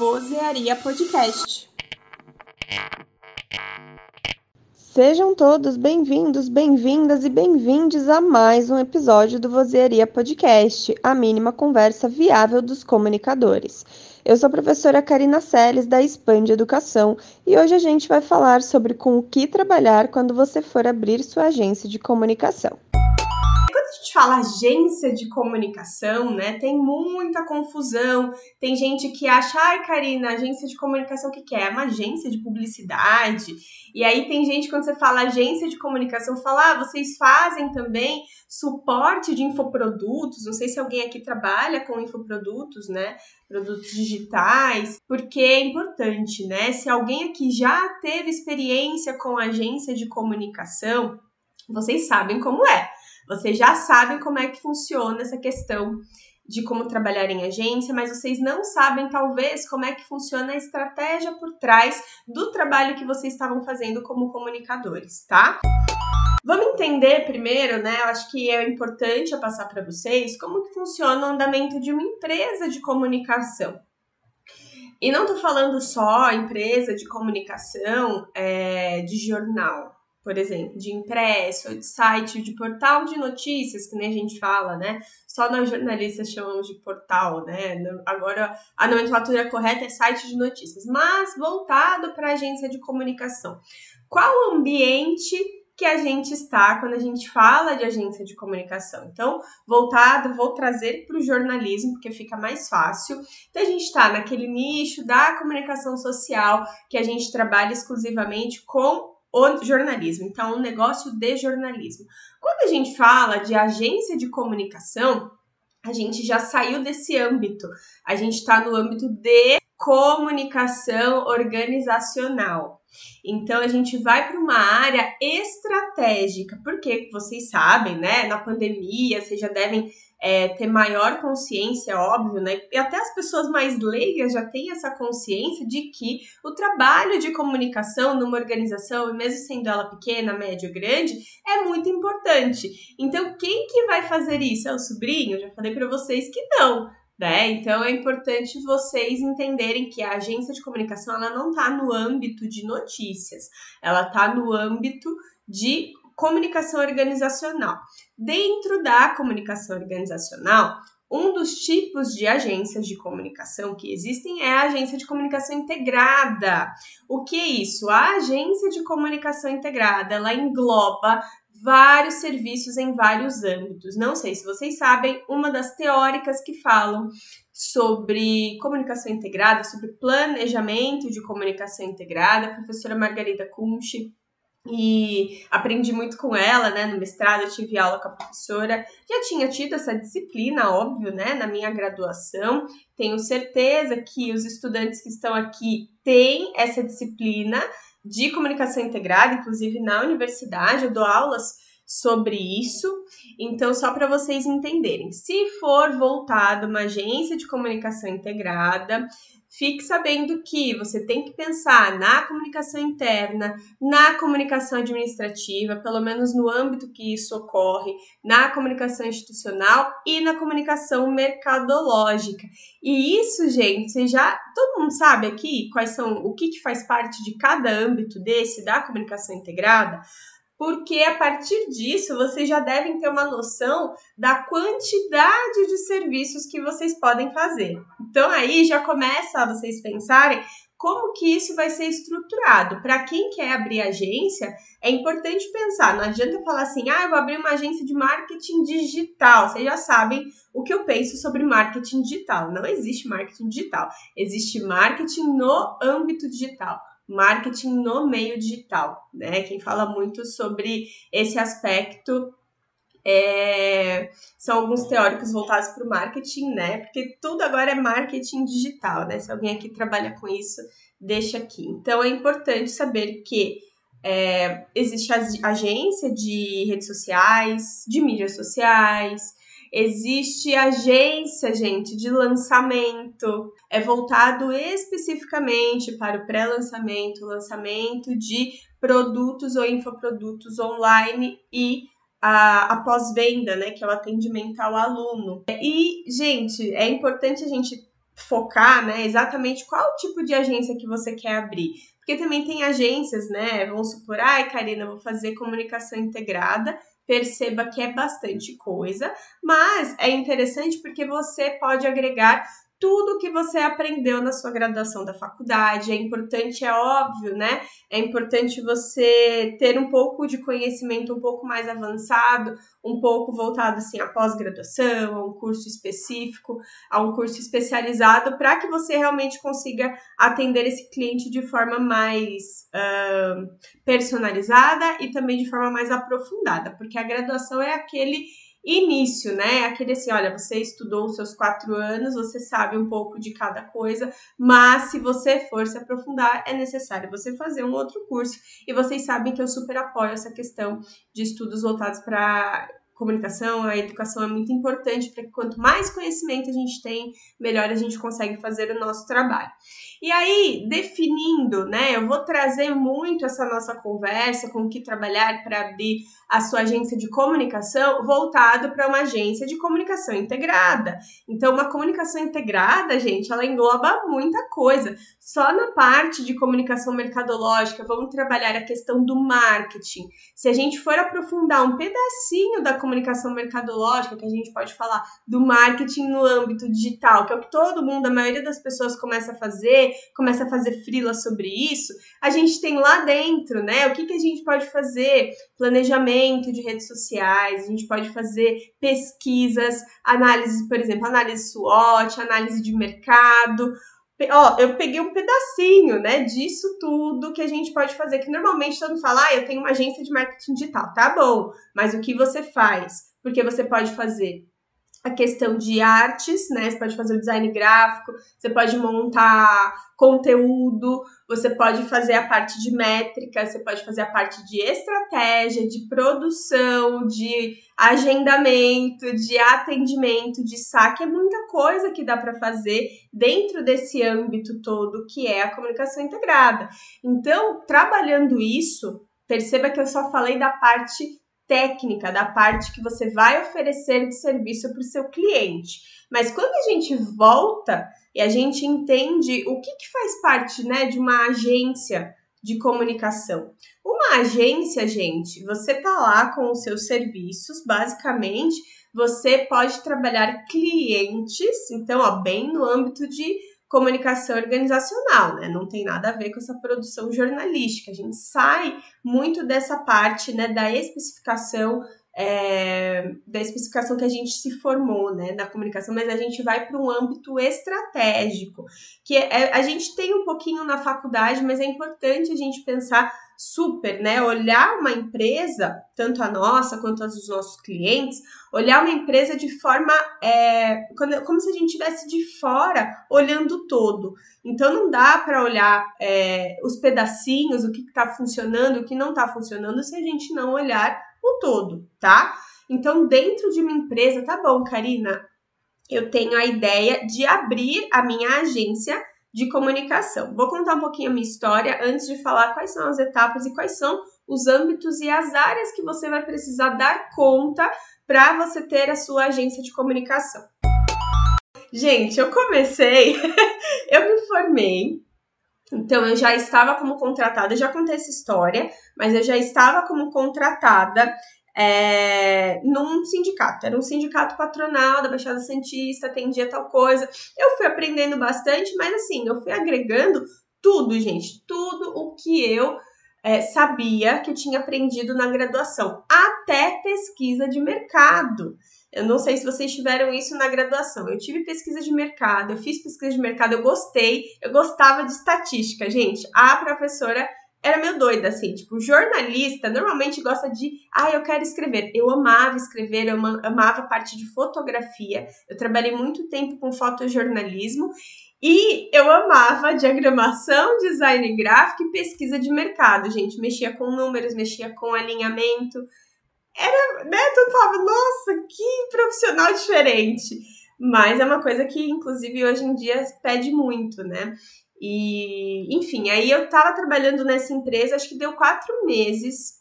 Vozearia Podcast. Sejam todos bem-vindos, bem-vindas e bem-vindes a mais um episódio do Vozearia Podcast, a mínima conversa viável dos comunicadores. Eu sou a professora Karina Seles, da Expande Educação, e hoje a gente vai falar sobre com o que trabalhar quando você for abrir sua agência de comunicação gente fala agência de comunicação, né, tem muita confusão. Tem gente que acha, ai, Karina, agência de comunicação, o que, que é? É uma agência de publicidade. E aí tem gente, quando você fala agência de comunicação, fala, ah, vocês fazem também suporte de infoprodutos. Não sei se alguém aqui trabalha com infoprodutos, né? Produtos digitais, porque é importante, né? Se alguém aqui já teve experiência com agência de comunicação, vocês sabem como é. Vocês já sabem como é que funciona essa questão de como trabalhar em agência, mas vocês não sabem, talvez, como é que funciona a estratégia por trás do trabalho que vocês estavam fazendo como comunicadores, tá? Vamos entender primeiro, né? Eu acho que é importante eu passar para vocês como que funciona o andamento de uma empresa de comunicação. E não tô falando só empresa de comunicação é, de jornal, por exemplo, de impresso, de site, de portal de notícias, que nem a gente fala, né? Só nós jornalistas chamamos de portal, né? Agora a nomenclatura correta é site de notícias, mas voltado para agência de comunicação. Qual o ambiente que a gente está quando a gente fala de agência de comunicação. Então, voltado, vou trazer para o jornalismo, porque fica mais fácil. Então, a gente está naquele nicho da comunicação social, que a gente trabalha exclusivamente com o jornalismo. Então, um negócio de jornalismo. Quando a gente fala de agência de comunicação, a gente já saiu desse âmbito. A gente está no âmbito de comunicação organizacional. Então a gente vai para uma área estratégica, porque vocês sabem, né? Na pandemia, vocês já devem é, ter maior consciência, óbvio, né? E até as pessoas mais leigas já têm essa consciência de que o trabalho de comunicação numa organização, mesmo sendo ela pequena, média ou grande, é muito importante. Então, quem que vai fazer isso? É o sobrinho? Já falei para vocês que não. Né? Então é importante vocês entenderem que a agência de comunicação ela não está no âmbito de notícias, ela está no âmbito de comunicação organizacional. Dentro da comunicação organizacional, um dos tipos de agências de comunicação que existem é a agência de comunicação integrada. O que é isso? A agência de comunicação integrada, ela engloba vários serviços em vários âmbitos. Não sei se vocês sabem, uma das teóricas que falam sobre comunicação integrada, sobre planejamento de comunicação integrada, a professora Margarida Kunsch, e aprendi muito com ela, né? No mestrado eu tive aula com a professora. Já tinha tido essa disciplina, óbvio, né? Na minha graduação. Tenho certeza que os estudantes que estão aqui têm essa disciplina de comunicação integrada, inclusive na universidade, eu dou aulas sobre isso. Então, só para vocês entenderem, se for voltado uma agência de comunicação integrada, fique sabendo que você tem que pensar na comunicação interna, na comunicação administrativa, pelo menos no âmbito que isso ocorre, na comunicação institucional e na comunicação mercadológica. E isso, gente, você já todo mundo sabe aqui quais são o que, que faz parte de cada âmbito desse da comunicação integrada? Porque a partir disso vocês já devem ter uma noção da quantidade de serviços que vocês podem fazer. Então aí já começa a vocês pensarem como que isso vai ser estruturado. Para quem quer abrir agência, é importante pensar, não adianta falar assim: "Ah, eu vou abrir uma agência de marketing digital". Vocês já sabem o que eu penso sobre marketing digital. Não existe marketing digital, existe marketing no âmbito digital marketing no meio digital, né? Quem fala muito sobre esse aspecto é, são alguns teóricos voltados para o marketing, né? Porque tudo agora é marketing digital, né? Se alguém aqui trabalha com isso, deixa aqui. Então é importante saber que é, existe a agência de redes sociais, de mídias sociais, Existe agência, gente, de lançamento. É voltado especificamente para o pré-lançamento, lançamento de produtos ou infoprodutos online e a, a pós-venda, né, que é o atendimento ao aluno. E, gente, é importante a gente focar, né, exatamente qual tipo de agência que você quer abrir. Porque também tem agências, né? Vamos supor, ai, Karina, vou fazer comunicação integrada. Perceba que é bastante coisa, mas é interessante porque você pode agregar tudo que você aprendeu na sua graduação da faculdade. É importante, é óbvio, né? É importante você ter um pouco de conhecimento um pouco mais avançado, um pouco voltado assim à pós-graduação, a um curso específico, a um curso especializado, para que você realmente consiga atender esse cliente de forma mais uh, personalizada e também de forma mais aprofundada, porque a graduação é aquele início, né? Aquele assim, olha, você estudou os seus quatro anos, você sabe um pouco de cada coisa, mas se você for se aprofundar, é necessário você fazer um outro curso. E vocês sabem que eu super apoio essa questão de estudos voltados para comunicação, a educação é muito importante para que quanto mais conhecimento a gente tem, melhor a gente consegue fazer o nosso trabalho. E aí, definindo, né, eu vou trazer muito essa nossa conversa com o que trabalhar para abrir a sua agência de comunicação voltado para uma agência de comunicação integrada. Então, uma comunicação integrada, gente, ela engloba muita coisa. Só na parte de comunicação mercadológica, vamos trabalhar a questão do marketing. Se a gente for aprofundar um pedacinho da comunicação mercadológica, que a gente pode falar do marketing no âmbito digital, que é o que todo mundo, a maioria das pessoas começa a fazer, começa a fazer frila sobre isso, a gente tem lá dentro, né? O que, que a gente pode fazer? Planejamento de redes sociais, a gente pode fazer pesquisas, análise, por exemplo, análise SWOT, análise de mercado. Ó, eu peguei um pedacinho, né, disso tudo que a gente pode fazer, que normalmente todo mundo fala, ah, eu tenho uma agência de marketing digital, tá bom, mas o que você faz? Porque você pode fazer a questão de artes, né? Você pode fazer o design gráfico, você pode montar conteúdo, você pode fazer a parte de métrica, você pode fazer a parte de estratégia, de produção, de agendamento, de atendimento, de saque, é muita coisa que dá para fazer dentro desse âmbito todo que é a comunicação integrada. Então, trabalhando isso, perceba que eu só falei da parte técnica, da parte que você vai oferecer de serviço para o seu cliente. Mas quando a gente volta e a gente entende o que, que faz parte né, de uma agência de comunicação. Uma agência, gente, você tá lá com os seus serviços, basicamente, você pode trabalhar clientes, então, ó, bem no âmbito de comunicação organizacional, né? Não tem nada a ver com essa produção jornalística. A gente sai muito dessa parte, né, da especificação é, da especificação que a gente se formou, né, da comunicação, mas a gente vai para um âmbito estratégico, que é, a gente tem um pouquinho na faculdade, mas é importante a gente pensar super, né? Olhar uma empresa, tanto a nossa quanto as dos nossos clientes, olhar uma empresa de forma é, como se a gente estivesse de fora olhando todo. Então não dá para olhar é, os pedacinhos, o que está funcionando, o que não está funcionando, se a gente não olhar o todo, tá? Então, dentro de uma empresa, tá bom, Karina, eu tenho a ideia de abrir a minha agência de comunicação. Vou contar um pouquinho a minha história antes de falar quais são as etapas e quais são os âmbitos e as áreas que você vai precisar dar conta para você ter a sua agência de comunicação. Gente, eu comecei, eu me formei, então eu já estava como contratada, já contei essa história, mas eu já estava como contratada é, num sindicato. Era um sindicato patronal da Baixada Santista, atendia tal coisa. Eu fui aprendendo bastante, mas assim, eu fui agregando tudo, gente, tudo o que eu é, sabia que eu tinha aprendido na graduação, até pesquisa de mercado. Eu não sei se vocês tiveram isso na graduação. Eu tive pesquisa de mercado, eu fiz pesquisa de mercado, eu gostei, eu gostava de estatística, gente. A professora era meio doida, assim, tipo, jornalista normalmente gosta de, ah, eu quero escrever. Eu amava escrever, eu amava a parte de fotografia, eu trabalhei muito tempo com fotojornalismo e eu amava diagramação, design gráfico e pesquisa de mercado, gente. Mexia com números, mexia com alinhamento. Era, né, tu falava, nossa, que profissional diferente. Mas é uma coisa que, inclusive, hoje em dia pede muito, né? E, enfim, aí eu tava trabalhando nessa empresa, acho que deu quatro meses,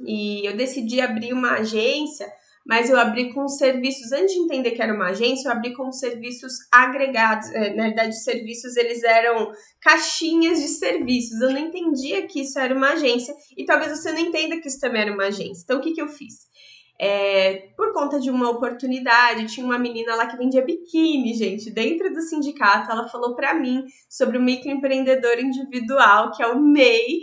e eu decidi abrir uma agência mas eu abri com serviços, antes de entender que era uma agência, eu abri com serviços agregados. É, na verdade, serviços eles eram caixinhas de serviços. Eu não entendia que isso era uma agência e talvez você não entenda que isso também era uma agência. Então, o que, que eu fiz? É, por conta de uma oportunidade, tinha uma menina lá que vendia biquíni, gente, dentro do sindicato. Ela falou para mim sobre o microempreendedor individual, que é o MEI,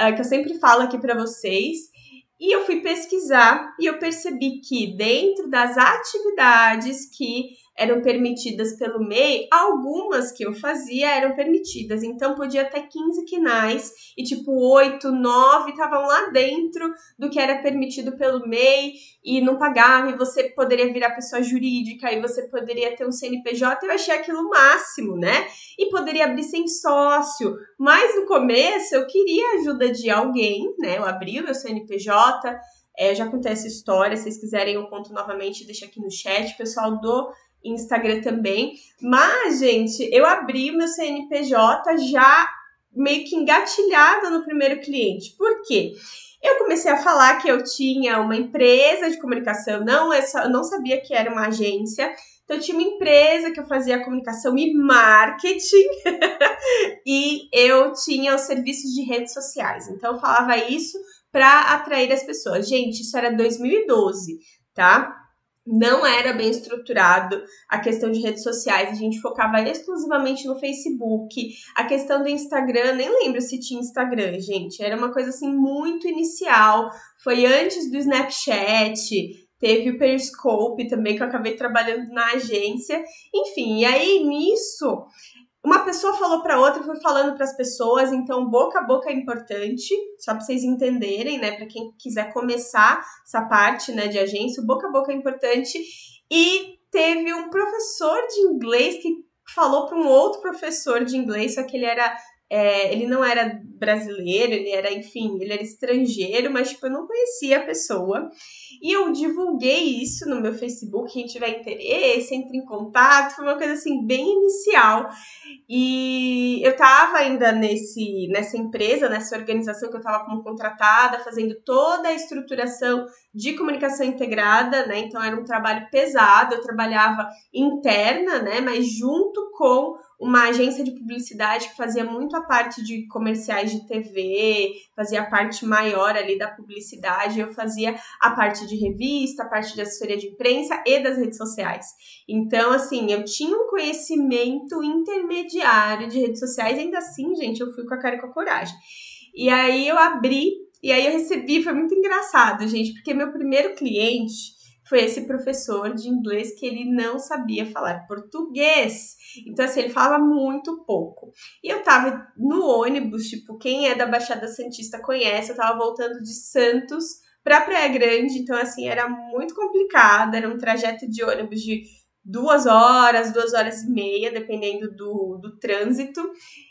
uh, que eu sempre falo aqui para vocês. E eu fui pesquisar e eu percebi que dentro das atividades que eram permitidas pelo MEI, algumas que eu fazia eram permitidas. Então podia ter 15 quinais e tipo 8, 9 estavam lá dentro do que era permitido pelo MEI e não pagava e você poderia virar pessoa jurídica e você poderia ter um CNPJ. Eu achei aquilo máximo, né? E poderia abrir sem sócio. Mas no começo eu queria a ajuda de alguém, né? Eu abri o meu CNPJ, é, já contei essa história, se vocês quiserem eu conto novamente, deixa aqui no chat. Pessoal do Instagram também. Mas, gente, eu abri o meu CNPJ já meio que engatilhada no primeiro cliente. Por quê? Eu comecei a falar que eu tinha uma empresa de comunicação, não, eu, não sabia que era uma agência. Então, eu tinha uma empresa que eu fazia comunicação e marketing, e eu tinha os serviços de redes sociais. Então, eu falava isso para atrair as pessoas. Gente, isso era 2012, tá? Não era bem estruturado a questão de redes sociais, a gente focava exclusivamente no Facebook. A questão do Instagram, nem lembro se tinha Instagram, gente, era uma coisa assim muito inicial. Foi antes do Snapchat, teve o Periscope também que eu acabei trabalhando na agência. Enfim, e aí nisso uma pessoa falou para outra, foi falando para as pessoas, então boca a boca é importante, só para vocês entenderem, né, para quem quiser começar essa parte, né, de agência, boca a boca é importante. E teve um professor de inglês que falou para um outro professor de inglês, só que ele era é, ele não era brasileiro, ele era, enfim, ele era estrangeiro, mas, tipo, eu não conhecia a pessoa. E eu divulguei isso no meu Facebook, quem tiver interesse, entre em contato, foi uma coisa, assim, bem inicial. E eu tava ainda nesse, nessa empresa, nessa organização que eu tava como contratada, fazendo toda a estruturação de comunicação integrada, né? Então, era um trabalho pesado, eu trabalhava interna, né? Mas junto com uma agência de publicidade que fazia muito a parte de comerciais de TV, fazia a parte maior ali da publicidade, eu fazia a parte de revista, a parte de assessoria de imprensa e das redes sociais. Então, assim, eu tinha um conhecimento intermediário de redes sociais, ainda assim, gente, eu fui com a cara e com a coragem. E aí eu abri, e aí eu recebi, foi muito engraçado, gente, porque meu primeiro cliente foi esse professor de inglês que ele não sabia falar português. Então, assim, ele falava muito pouco. E eu tava no ônibus, tipo, quem é da Baixada Santista conhece, eu tava voltando de Santos para Praia Grande, então, assim, era muito complicado, era um trajeto de ônibus de duas horas, duas horas e meia, dependendo do, do trânsito.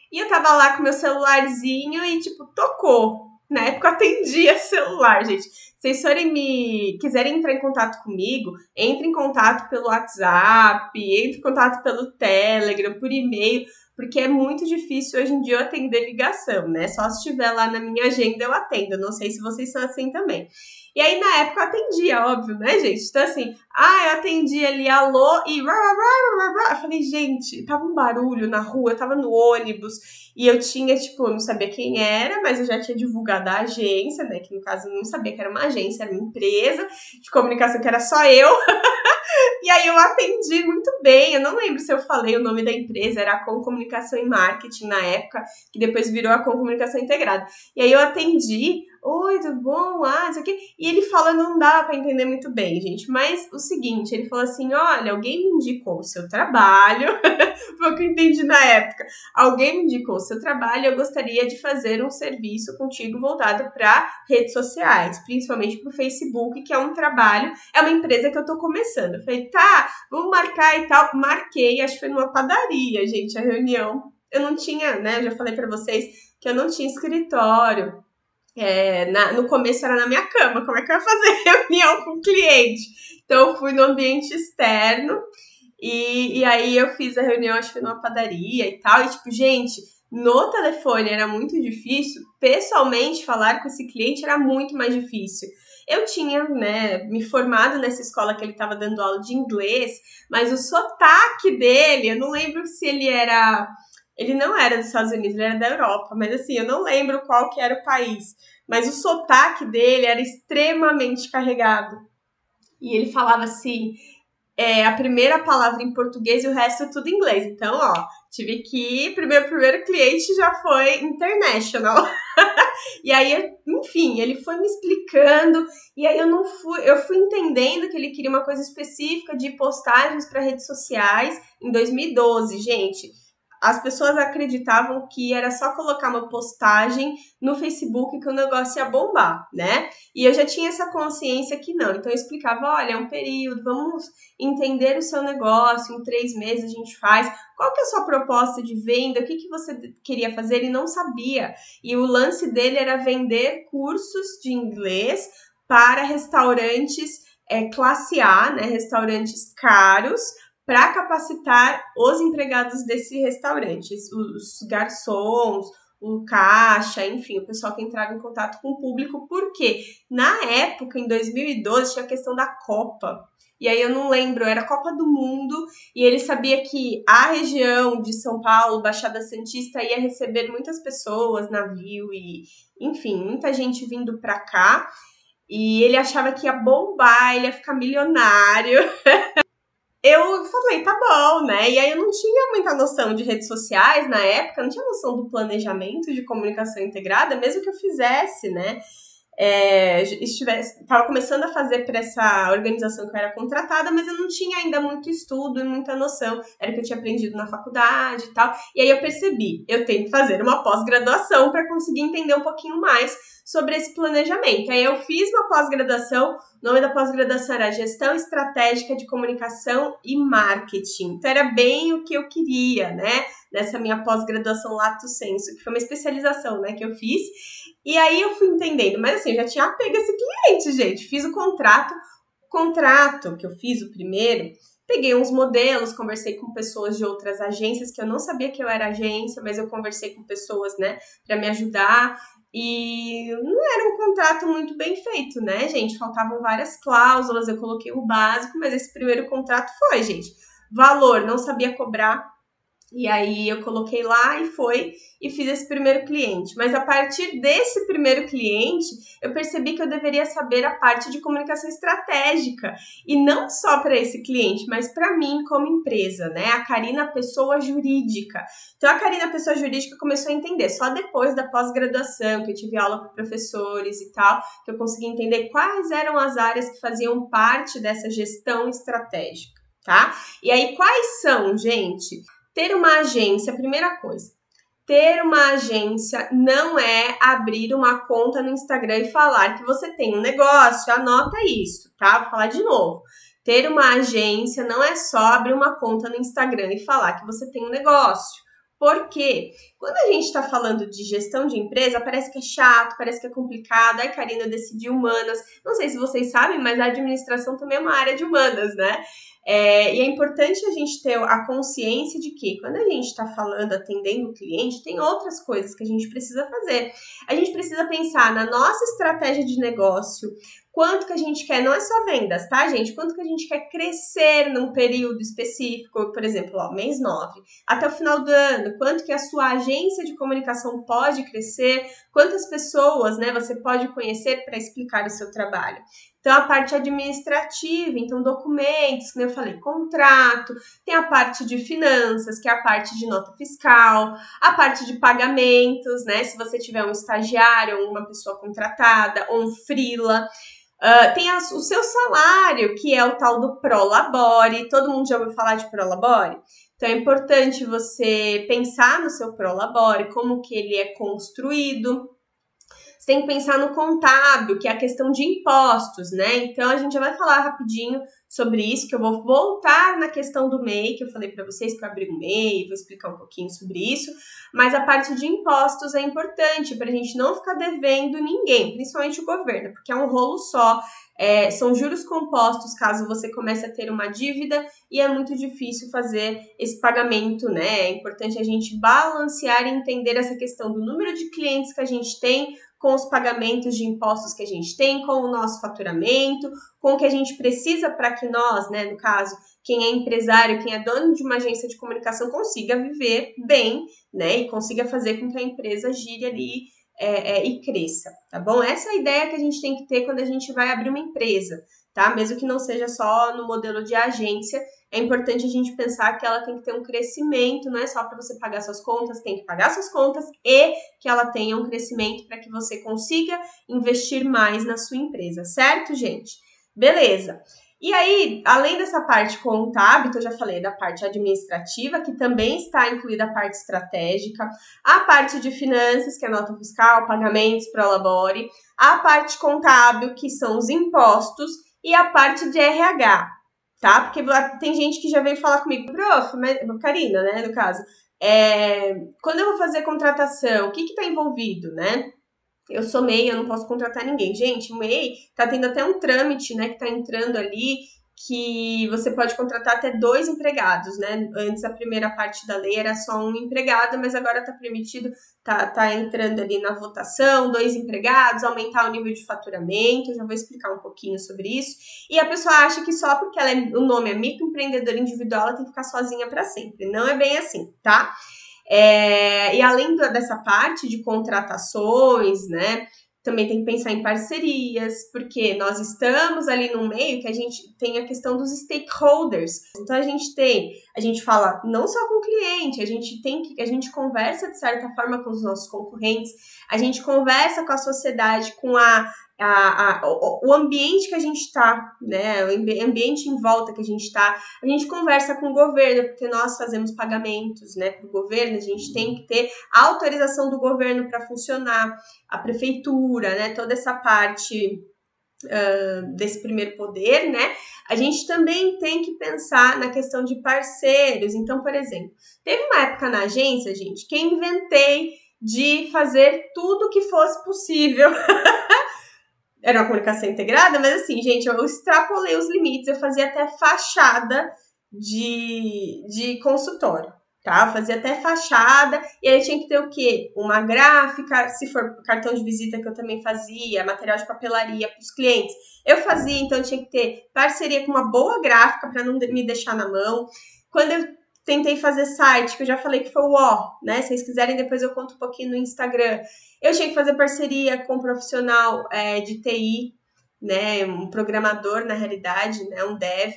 E eu tava lá com meu celularzinho e, tipo, tocou. Na época atendia celular, gente vocês forem me quiserem entrar em contato comigo, entre em contato pelo WhatsApp, entre em contato pelo Telegram, por e-mail, porque é muito difícil hoje em dia eu atender ligação, né? Só se estiver lá na minha agenda eu atendo. Não sei se vocês são assim também. E aí, na época, eu atendia, óbvio, né, gente? Então, assim, ah, eu atendi ali, alô, e... Eu falei, gente, tava um barulho na rua, eu tava no ônibus, e eu tinha, tipo, não sabia quem era, mas eu já tinha divulgado a agência, né, que no caso eu não sabia que era uma agência, era uma empresa de comunicação que era só eu. e aí eu atendi muito bem, eu não lembro se eu falei o nome da empresa, era a Com Comunicação e Marketing na época, que depois virou a Com Comunicação Integrada. E aí eu atendi, oi, tudo bom? Ah, isso aqui. E ele fala, não dá para entender muito bem, gente. Mas o seguinte, ele falou assim: olha, alguém me indicou o seu trabalho. Foi o que eu entendi na época. Alguém me indicou o seu trabalho, eu gostaria de fazer um serviço contigo voltado para redes sociais, principalmente para o Facebook, que é um trabalho, é uma empresa que eu tô começando. Falei, tá, vamos marcar e tal. Marquei, acho que foi numa padaria, gente, a reunião. Eu não tinha, né? Eu já falei para vocês que eu não tinha escritório. É, na, no começo era na minha cama, como é que eu ia fazer reunião com o cliente? Então eu fui no ambiente externo e, e aí eu fiz a reunião, acho que numa padaria e tal. E tipo, gente, no telefone era muito difícil, pessoalmente falar com esse cliente era muito mais difícil. Eu tinha, né, me formado nessa escola que ele estava dando aula de inglês, mas o sotaque dele, eu não lembro se ele era. Ele não era dos Estados Unidos, ele era da Europa, mas assim, eu não lembro qual que era o país. Mas o sotaque dele era extremamente carregado. E ele falava assim: é, a primeira palavra em português e o resto é tudo em inglês. Então, ó, tive que ir. Primeiro, primeiro cliente já foi international. e aí, enfim, ele foi me explicando. E aí eu não fui, eu fui entendendo que ele queria uma coisa específica de postagens para redes sociais em 2012, gente as pessoas acreditavam que era só colocar uma postagem no Facebook que o negócio ia bombar, né? E eu já tinha essa consciência que não. Então eu explicava: olha, é um período, vamos entender o seu negócio, em três meses a gente faz. Qual que é a sua proposta de venda? O que, que você queria fazer? Ele não sabia. E o lance dele era vender cursos de inglês para restaurantes é, classe A, né? Restaurantes caros para capacitar os empregados desse restaurante, os garçons, o caixa, enfim, o pessoal que entrava em contato com o público, porque na época, em 2012, tinha a questão da Copa. E aí eu não lembro, era Copa do Mundo, e ele sabia que a região de São Paulo, Baixada Santista, ia receber muitas pessoas, navio e, enfim, muita gente vindo para cá. E ele achava que ia bombar, ele ia ficar milionário. eu falei, tá bom, né? E aí eu não tinha muita noção de redes sociais na época, não tinha noção do planejamento de comunicação integrada, mesmo que eu fizesse, né? É, estivesse, estava começando a fazer para essa organização que eu era contratada, mas eu não tinha ainda muito estudo e muita noção. Era o que eu tinha aprendido na faculdade e tal. E aí eu percebi, eu tenho que fazer uma pós-graduação para conseguir entender um pouquinho mais sobre esse planejamento. Aí eu fiz uma pós-graduação, o nome da pós-graduação era Gestão Estratégica de Comunicação e Marketing. Então era bem o que eu queria, né? Nessa minha pós-graduação Lato Senso, que foi uma especialização, né, que eu fiz. E aí eu fui entendendo, mas assim, eu já tinha pego esse cliente, gente. Fiz o contrato, o contrato que eu fiz o primeiro, peguei uns modelos, conversei com pessoas de outras agências que eu não sabia que eu era agência, mas eu conversei com pessoas, né, para me ajudar. E não era um contrato muito bem feito, né, gente? Faltavam várias cláusulas, eu coloquei o básico, mas esse primeiro contrato foi, gente. Valor, não sabia cobrar, e aí eu coloquei lá e foi e fiz esse primeiro cliente. Mas a partir desse primeiro cliente, eu percebi que eu deveria saber a parte de comunicação estratégica. E não só para esse cliente, mas para mim como empresa, né? A Karina pessoa jurídica. Então a Karina pessoa jurídica começou a entender só depois da pós-graduação, que eu tive aula com professores e tal, que eu consegui entender quais eram as áreas que faziam parte dessa gestão estratégica, tá? E aí quais são, gente? Ter uma agência, primeira coisa, ter uma agência não é abrir uma conta no Instagram e falar que você tem um negócio. Anota isso, tá? Vou falar de novo. Ter uma agência não é só abrir uma conta no Instagram e falar que você tem um negócio. Porque quando a gente está falando de gestão de empresa, parece que é chato, parece que é complicado. Ai, Karina, eu decidi humanas. Não sei se vocês sabem, mas a administração também é uma área de humanas, né? É, e é importante a gente ter a consciência de que quando a gente está falando, atendendo o cliente, tem outras coisas que a gente precisa fazer. A gente precisa pensar na nossa estratégia de negócio, quanto que a gente quer, não é só vendas, tá, gente? Quanto que a gente quer crescer num período específico, por exemplo, ó, mês 9, até o final do ano, quanto que a sua agência de comunicação pode crescer, quantas pessoas, né, você pode conhecer para explicar o seu trabalho. Então, a parte administrativa, então, documentos, como eu falei, contrato, tem a parte de finanças, que é a parte de nota fiscal, a parte de pagamentos, né? Se você tiver um estagiário, uma pessoa contratada, ou um freela. Uh, tem o seu salário, que é o tal do Prolabore. Todo mundo já ouviu falar de Prolabore? Então é importante você pensar no seu Prolabore, como que ele é construído, você tem que pensar no contábil, que é a questão de impostos, né? Então a gente já vai falar rapidinho sobre isso, que eu vou voltar na questão do MEI, que eu falei para vocês que eu abri um MEI, vou explicar um pouquinho sobre isso, mas a parte de impostos é importante para a gente não ficar devendo ninguém, principalmente o governo, porque é um rolo só, é, são juros compostos caso você comece a ter uma dívida e é muito difícil fazer esse pagamento, né? É importante a gente balancear e entender essa questão do número de clientes que a gente tem com os pagamentos de impostos que a gente tem, com o nosso faturamento, com o que a gente precisa para que nós, né, no caso, quem é empresário, quem é dono de uma agência de comunicação, consiga viver bem, né, e consiga fazer com que a empresa gire ali é, é, e cresça, tá bom? Essa é a ideia que a gente tem que ter quando a gente vai abrir uma empresa, tá? Mesmo que não seja só no modelo de agência, é importante a gente pensar que ela tem que ter um crescimento, não é só para você pagar suas contas, tem que pagar suas contas e que ela tenha um crescimento para que você consiga investir mais na sua empresa, certo, gente? Beleza. E aí, além dessa parte contábil, que eu já falei da parte administrativa, que também está incluída a parte estratégica, a parte de finanças, que é nota fiscal, pagamentos para labore, a parte contábil, que são os impostos, e a parte de RH, tá? Porque tem gente que já veio falar comigo, prof, mas, Karina, né, no caso, é, quando eu vou fazer contratação, o que que tá envolvido, né? Eu sou MEI, eu não posso contratar ninguém. Gente, o MEI tá tendo até um trâmite, né, que tá entrando ali que você pode contratar até dois empregados, né? Antes a primeira parte da lei era só um empregado, mas agora está permitido, tá, tá entrando ali na votação, dois empregados, aumentar o nível de faturamento, já vou explicar um pouquinho sobre isso. E a pessoa acha que só porque ela é, o nome é microempreendedor individual, ela tem que ficar sozinha para sempre. Não é bem assim, tá? É, e além dessa parte de contratações, né? Também tem que pensar em parcerias, porque nós estamos ali no meio que a gente tem a questão dos stakeholders. Então a gente tem, a gente fala não só com o cliente, a gente tem que a gente conversa de certa forma com os nossos concorrentes, a gente conversa com a sociedade, com a a, a, o, ambiente que a gente está, né? O ambiente em volta que a gente está. A gente conversa com o governo, porque nós fazemos pagamentos né, para o governo, a gente tem que ter autorização do governo para funcionar, a prefeitura, né? Toda essa parte. Uh, desse primeiro poder, né? A gente também tem que pensar na questão de parceiros. Então, por exemplo, teve uma época na agência, gente, que inventei de fazer tudo que fosse possível era uma comunicação integrada, mas assim, gente, eu extrapolei os limites, eu fazia até fachada de, de consultório, tá? Fazia até fachada, e aí tinha que ter o quê? Uma gráfica, se for cartão de visita que eu também fazia, material de papelaria para os clientes. Eu fazia, então tinha que ter parceria com uma boa gráfica para não me deixar na mão. Quando eu tentei fazer site, que eu já falei que foi o ó, né? Se vocês quiserem, depois eu conto um pouquinho no Instagram. Eu tinha que fazer parceria com um profissional é, de TI, né? Um programador, na realidade, né? Um dev,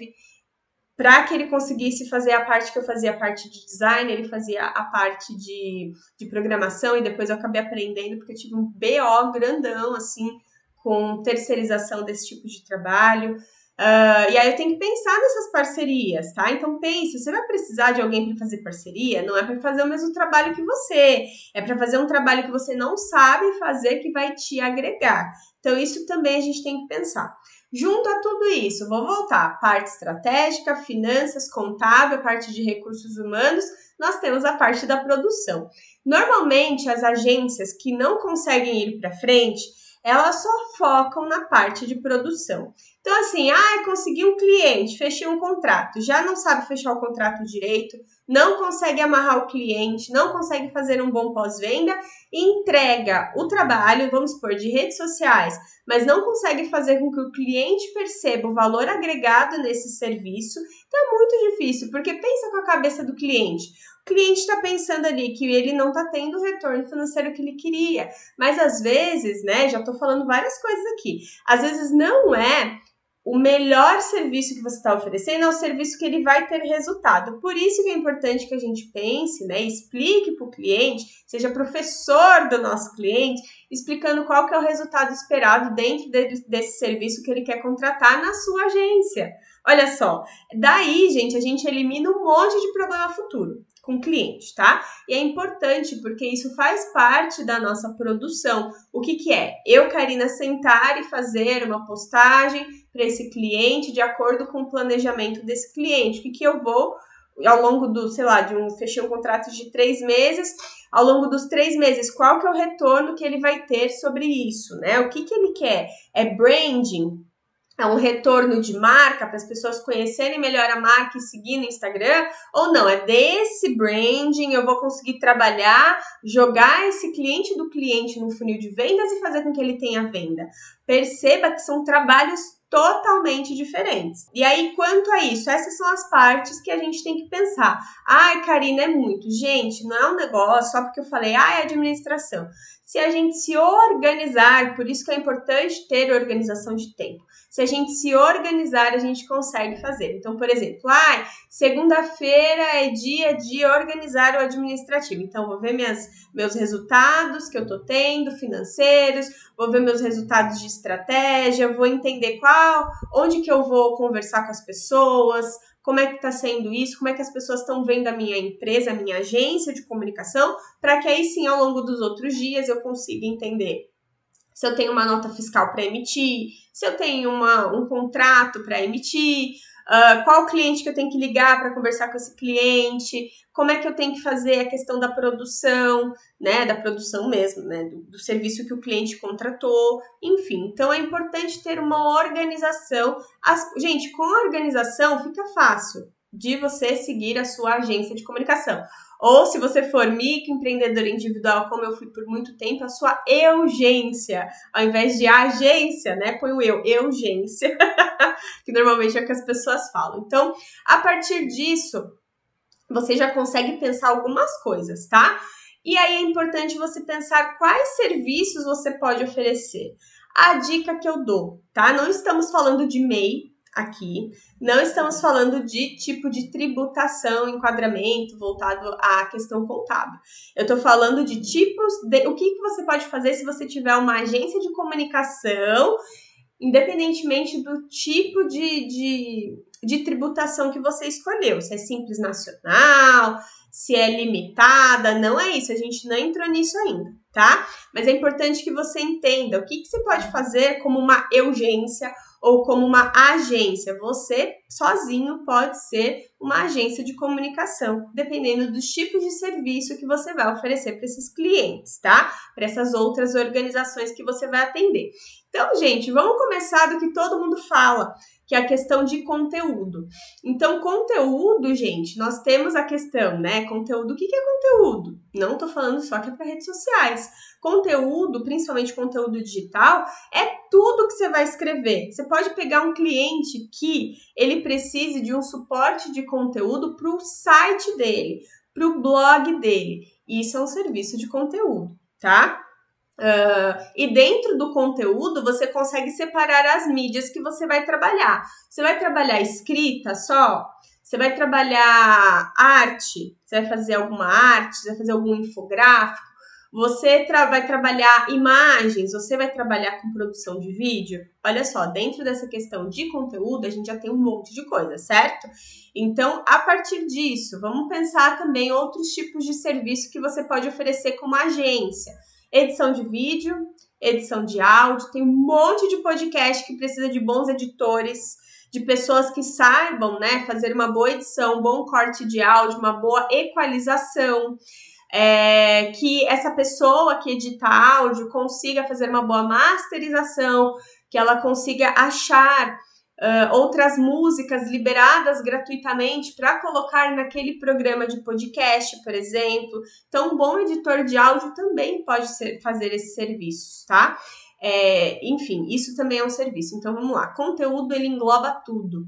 para que ele conseguisse fazer a parte que eu fazia, a parte de design, ele fazia a parte de, de programação, e depois eu acabei aprendendo, porque eu tive um BO grandão, assim, com terceirização desse tipo de trabalho. Uh, e aí eu tenho que pensar nessas parcerias, tá? Então pense, você vai precisar de alguém para fazer parceria? Não é para fazer o mesmo trabalho que você, é para fazer um trabalho que você não sabe fazer que vai te agregar. Então isso também a gente tem que pensar. Junto a tudo isso, vou voltar, parte estratégica, finanças, contábil, parte de recursos humanos, nós temos a parte da produção. Normalmente as agências que não conseguem ir para frente, elas só focam na parte de produção. Então, assim, ah, consegui um cliente, fechei um contrato, já não sabe fechar o contrato direito, não consegue amarrar o cliente, não consegue fazer um bom pós-venda, entrega o trabalho, vamos supor, de redes sociais, mas não consegue fazer com que o cliente perceba o valor agregado nesse serviço, então é muito difícil, porque pensa com a cabeça do cliente. Cliente está pensando ali que ele não está tendo o retorno financeiro que ele queria, mas às vezes, né, já estou falando várias coisas aqui, às vezes não é o melhor serviço que você está oferecendo é o serviço que ele vai ter resultado. Por isso que é importante que a gente pense, né, explique para o cliente, seja professor do nosso cliente, explicando qual que é o resultado esperado dentro de, desse serviço que ele quer contratar na sua agência. Olha só, daí, gente, a gente elimina um monte de problema futuro com o cliente, tá? E é importante porque isso faz parte da nossa produção. O que, que é? Eu, Karina, sentar e fazer uma postagem para esse cliente de acordo com o planejamento desse cliente. O que, que eu vou ao longo do, sei lá, de um fechei um contrato de três meses, ao longo dos três meses, qual que é o retorno que ele vai ter sobre isso, né? O que, que ele quer? É branding, é um retorno de marca para as pessoas conhecerem melhor a marca e seguir no Instagram, ou não, é desse branding eu vou conseguir trabalhar, jogar esse cliente do cliente no funil de vendas e fazer com que ele tenha venda. Perceba que são trabalhos totalmente diferentes. E aí, quanto a isso, essas são as partes que a gente tem que pensar. Ai, Karina, é muito. Gente, não é um negócio só porque eu falei, ai, administração. Se a gente se organizar, por isso que é importante ter organização de tempo. Se a gente se organizar, a gente consegue fazer. Então, por exemplo, ah, segunda-feira é dia de organizar o administrativo. Então, vou ver minhas, meus resultados que eu tô tendo, financeiros, vou ver meus resultados de estratégia, vou entender qual, onde que eu vou conversar com as pessoas, como é que está sendo isso, como é que as pessoas estão vendo a minha empresa, a minha agência de comunicação, para que aí sim, ao longo dos outros dias, eu consiga entender se eu tenho uma nota fiscal para emitir, se eu tenho uma, um contrato para emitir, uh, qual cliente que eu tenho que ligar para conversar com esse cliente, como é que eu tenho que fazer a questão da produção, né, da produção mesmo, né, do, do serviço que o cliente contratou, enfim. Então é importante ter uma organização. As, gente, com a organização fica fácil de você seguir a sua agência de comunicação. Ou se você for microempreendedor individual, como eu fui por muito tempo, a sua urgência, ao invés de agência, né? Põe o eu, urgência, que normalmente é o que as pessoas falam. Então, a partir disso, você já consegue pensar algumas coisas, tá? E aí é importante você pensar quais serviços você pode oferecer. A dica que eu dou, tá? Não estamos falando de MEI, aqui. Não estamos falando de tipo de tributação, enquadramento voltado à questão contábil. Eu estou falando de tipos de o que, que você pode fazer se você tiver uma agência de comunicação, independentemente do tipo de, de, de tributação que você escolheu, se é simples nacional, se é limitada, não é isso, a gente não entrou nisso ainda, tá? Mas é importante que você entenda o que, que você pode fazer como uma urgência ou como uma agência. Você sozinho pode ser uma agência de comunicação, dependendo dos tipos de serviço que você vai oferecer para esses clientes, tá? Para essas outras organizações que você vai atender. Então, gente, vamos começar do que todo mundo fala, que é a questão de conteúdo. Então, conteúdo, gente, nós temos a questão, né? Conteúdo, o que é conteúdo? Não tô falando só que é para redes sociais. Conteúdo, principalmente conteúdo digital, é tudo que você vai escrever. Você pode pegar um cliente que ele precise de um suporte de conteúdo para o site dele, para o blog dele. Isso é um serviço de conteúdo, tá? Uh, e dentro do conteúdo você consegue separar as mídias que você vai trabalhar. Você vai trabalhar escrita só? Você vai trabalhar arte? Você vai fazer alguma arte? Você vai fazer algum infográfico? Você tra vai trabalhar imagens? Você vai trabalhar com produção de vídeo? Olha só, dentro dessa questão de conteúdo, a gente já tem um monte de coisa, certo? Então, a partir disso, vamos pensar também outros tipos de serviço que você pode oferecer como agência edição de vídeo, edição de áudio, tem um monte de podcast que precisa de bons editores, de pessoas que saibam, né, fazer uma boa edição, um bom corte de áudio, uma boa equalização. É, que essa pessoa que edita áudio consiga fazer uma boa masterização, que ela consiga achar uh, outras músicas liberadas gratuitamente para colocar naquele programa de podcast, por exemplo. Então, um bom editor de áudio também pode ser, fazer esses serviços, tá? É, enfim, isso também é um serviço. Então, vamos lá. Conteúdo ele engloba tudo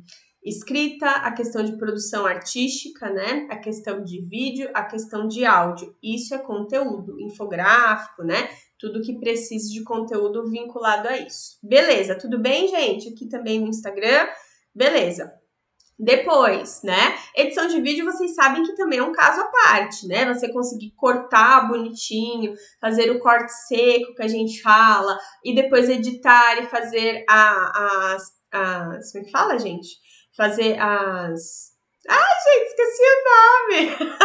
escrita, a questão de produção artística, né? A questão de vídeo, a questão de áudio. Isso é conteúdo infográfico, né? tudo que precise de conteúdo vinculado a isso. Beleza, tudo bem, gente? Aqui também no Instagram. Beleza. Depois, né? Edição de vídeo, vocês sabem que também é um caso à parte, né? Você conseguir cortar bonitinho, fazer o corte seco que a gente fala, e depois editar e fazer a, as, as. Como é que fala, gente? Fazer as. Ai, gente, esqueci o nome!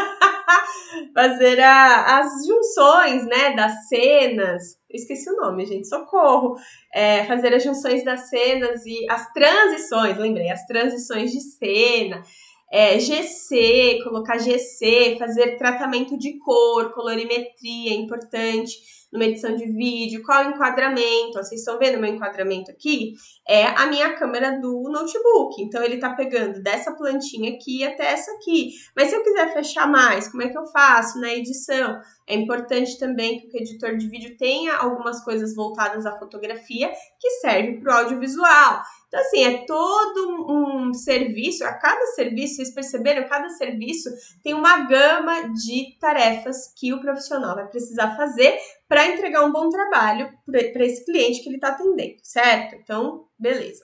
fazer a, as junções, né, das cenas. esqueci o nome, gente, socorro. É, fazer as junções das cenas e as transições, lembrei, as transições de cena. É, GC, colocar GC, fazer tratamento de cor, colorimetria, é importante. Numa edição de vídeo, qual enquadramento. Vocês estão vendo meu enquadramento aqui? É a minha câmera do notebook. Então ele tá pegando dessa plantinha aqui até essa aqui. Mas se eu quiser fechar mais, como é que eu faço na edição? É importante também que o editor de vídeo tenha algumas coisas voltadas à fotografia que serve para o audiovisual. Então, assim, é todo um serviço, a cada serviço, vocês perceberam, cada serviço tem uma gama de tarefas que o profissional vai precisar fazer para entregar um bom trabalho para esse cliente que ele está atendendo, certo? Então, beleza.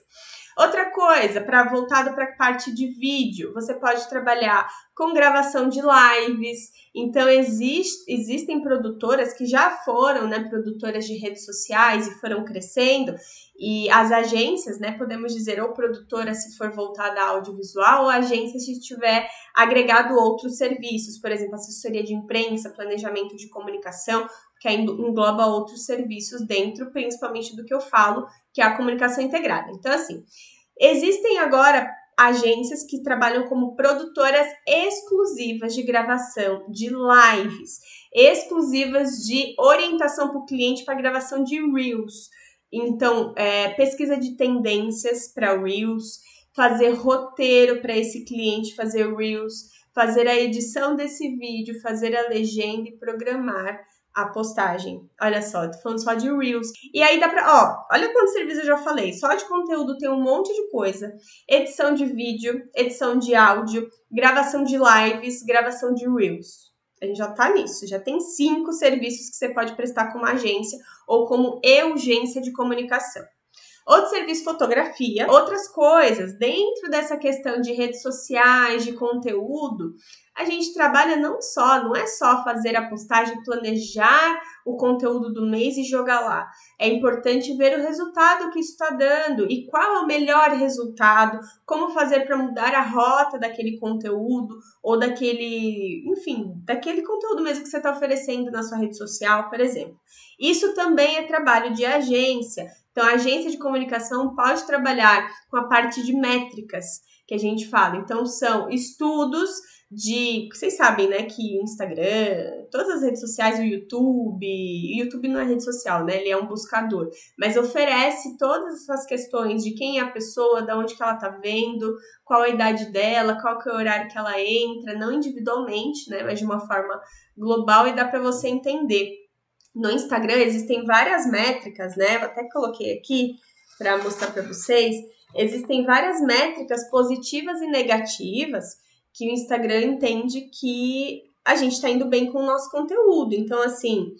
Outra coisa, para voltado para a parte de vídeo, você pode trabalhar com gravação de lives. Então existe, existem produtoras que já foram, né, produtoras de redes sociais e foram crescendo e as agências, né, podemos dizer, ou produtora se for voltada a audiovisual, ou agência se tiver agregado outros serviços, por exemplo, assessoria de imprensa, planejamento de comunicação, que engloba outros serviços dentro, principalmente do que eu falo, que é a comunicação integrada. Então, assim, existem agora agências que trabalham como produtoras exclusivas de gravação de lives, exclusivas de orientação para o cliente para gravação de reels. Então, é, pesquisa de tendências para Reels, fazer roteiro para esse cliente fazer Reels, fazer a edição desse vídeo, fazer a legenda e programar a postagem. Olha só, tô falando só de Reels. E aí dá pra. Ó, olha quantos serviços eu já falei. Só de conteúdo tem um monte de coisa: edição de vídeo, edição de áudio, gravação de lives, gravação de Reels. A gente já está nisso, já tem cinco serviços que você pode prestar como agência ou como urgência de comunicação. Outro serviço, fotografia. Outras coisas, dentro dessa questão de redes sociais, de conteúdo, a gente trabalha não só, não é só fazer a postagem, planejar o conteúdo do mês e jogar lá. É importante ver o resultado que está dando e qual é o melhor resultado, como fazer para mudar a rota daquele conteúdo ou daquele, enfim, daquele conteúdo mesmo que você está oferecendo na sua rede social, por exemplo. Isso também é trabalho de agência. Então, a agência de comunicação pode trabalhar com a parte de métricas que a gente fala. Então, são estudos de. Vocês sabem, né, que Instagram, todas as redes sociais, o YouTube. O YouTube não é rede social, né? Ele é um buscador. Mas oferece todas essas questões de quem é a pessoa, de onde que ela tá vendo, qual a idade dela, qual que é o horário que ela entra, não individualmente, né? Mas de uma forma global e dá para você entender. No Instagram existem várias métricas, né? Eu até coloquei aqui para mostrar para vocês. Existem várias métricas positivas e negativas que o Instagram entende que a gente está indo bem com o nosso conteúdo. Então, assim,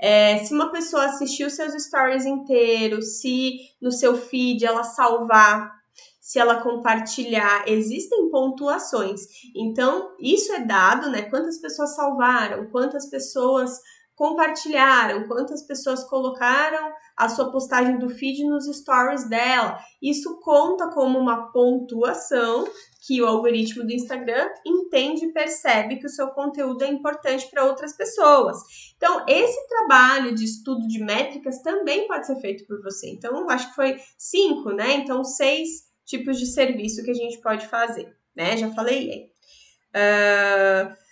é, se uma pessoa assistiu seus stories inteiros, se no seu feed ela salvar, se ela compartilhar, existem pontuações. Então, isso é dado, né? Quantas pessoas salvaram, quantas pessoas compartilharam, quantas pessoas colocaram a sua postagem do feed nos stories dela. Isso conta como uma pontuação que o algoritmo do Instagram entende e percebe que o seu conteúdo é importante para outras pessoas. Então, esse trabalho de estudo de métricas também pode ser feito por você. Então, acho que foi cinco, né? Então, seis tipos de serviço que a gente pode fazer, né? Já falei aí. Uh,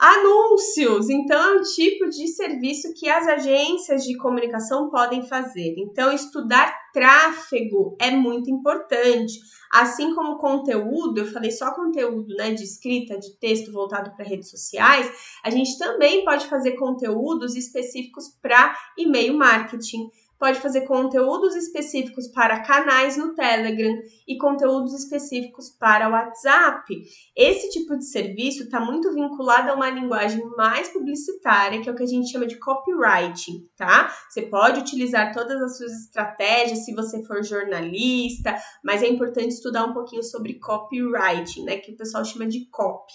Anúncios, então, é um tipo de serviço que as agências de comunicação podem fazer. Então, estudar tráfego é muito importante. Assim como conteúdo, eu falei só conteúdo né, de escrita, de texto voltado para redes sociais, a gente também pode fazer conteúdos específicos para e-mail marketing pode fazer conteúdos específicos para canais no Telegram e conteúdos específicos para o WhatsApp. Esse tipo de serviço está muito vinculado a uma linguagem mais publicitária, que é o que a gente chama de copywriting, tá? Você pode utilizar todas as suas estratégias se você for jornalista, mas é importante estudar um pouquinho sobre copywriting, né? Que o pessoal chama de copy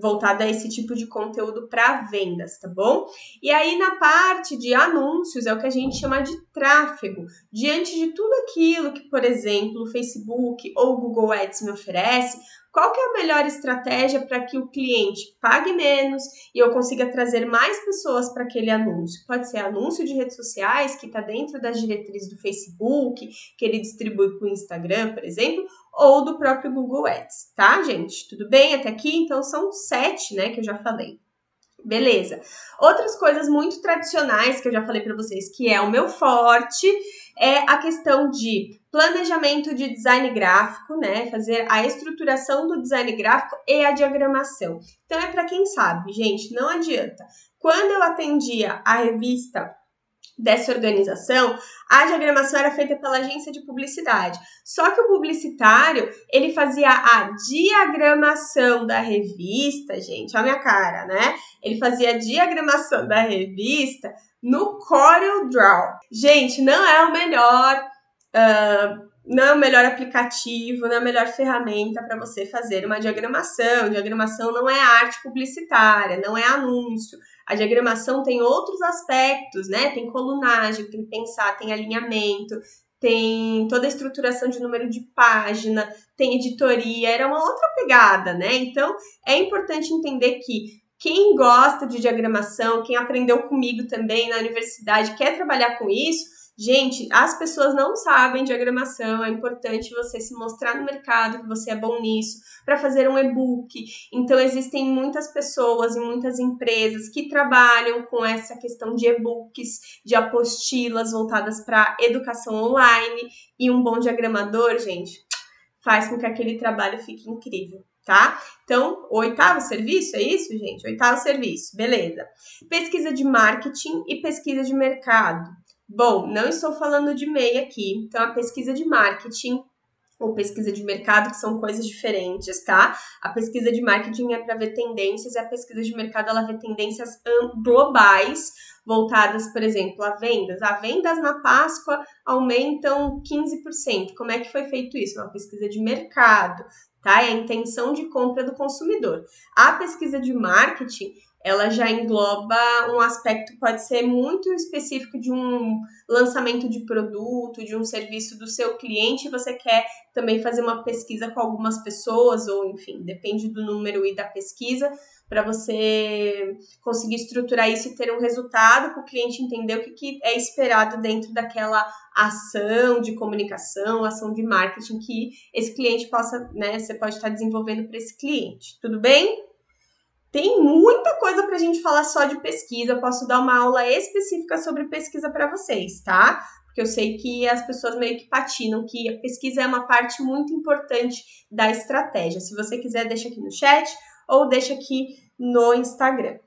voltada a esse tipo de conteúdo para vendas, tá bom? E aí na parte de anúncios é o que a gente chama de tráfego. Diante de tudo aquilo que, por exemplo, o Facebook ou o Google Ads me oferece, qual que é a melhor estratégia para que o cliente pague menos e eu consiga trazer mais pessoas para aquele anúncio? Pode ser anúncio de redes sociais, que está dentro das diretrizes do Facebook, que ele distribui para o Instagram, por exemplo, ou do próprio Google Ads, tá, gente? Tudo bem até aqui? Então são sete, né, que eu já falei. Beleza. Outras coisas muito tradicionais que eu já falei para vocês, que é o meu forte, é a questão de planejamento de design gráfico, né? Fazer a estruturação do design gráfico e a diagramação. Então é para quem sabe, gente, não adianta. Quando eu atendia a revista dessa organização, a diagramação era feita pela agência de publicidade. Só que o publicitário, ele fazia a diagramação da revista, gente, olha a minha cara, né? Ele fazia a diagramação da revista no Corel Draw. Gente, não é o melhor uh, não é o melhor aplicativo, não é a melhor ferramenta para você fazer uma diagramação. Diagramação não é arte publicitária, não é anúncio. A diagramação tem outros aspectos, né? Tem colunagem, tem pensar, tem alinhamento, tem toda a estruturação de número de página, tem editoria, era uma outra pegada, né? Então é importante entender que quem gosta de diagramação, quem aprendeu comigo também na universidade, quer trabalhar com isso, Gente, as pessoas não sabem diagramação, é importante você se mostrar no mercado que você é bom nisso, para fazer um e-book. Então, existem muitas pessoas e muitas empresas que trabalham com essa questão de e-books, de apostilas voltadas para educação online. E um bom diagramador, gente, faz com que aquele trabalho fique incrível tá? Então, oitavo serviço, é isso, gente? Oitavo serviço, beleza. Pesquisa de marketing e pesquisa de mercado. Bom, não estou falando de MEI aqui, então a pesquisa de marketing ou pesquisa de mercado, que são coisas diferentes, tá? A pesquisa de marketing é para ver tendências, e a pesquisa de mercado ela vê tendências globais voltadas, por exemplo, a vendas. A vendas na Páscoa aumentam 15%. Como é que foi feito isso? Uma pesquisa de mercado, tá? É a intenção de compra do consumidor. A pesquisa de marketing ela já engloba um aspecto pode ser muito específico de um lançamento de produto, de um serviço do seu cliente, você quer também fazer uma pesquisa com algumas pessoas, ou enfim, depende do número e da pesquisa, para você conseguir estruturar isso e ter um resultado para o cliente entender o que, que é esperado dentro daquela ação de comunicação, ação de marketing que esse cliente possa, né, você pode estar desenvolvendo para esse cliente. Tudo bem? Tem muita coisa para a gente falar só de pesquisa. Eu posso dar uma aula específica sobre pesquisa para vocês, tá? Porque eu sei que as pessoas meio que patinam que a pesquisa é uma parte muito importante da estratégia. Se você quiser, deixa aqui no chat ou deixa aqui no Instagram.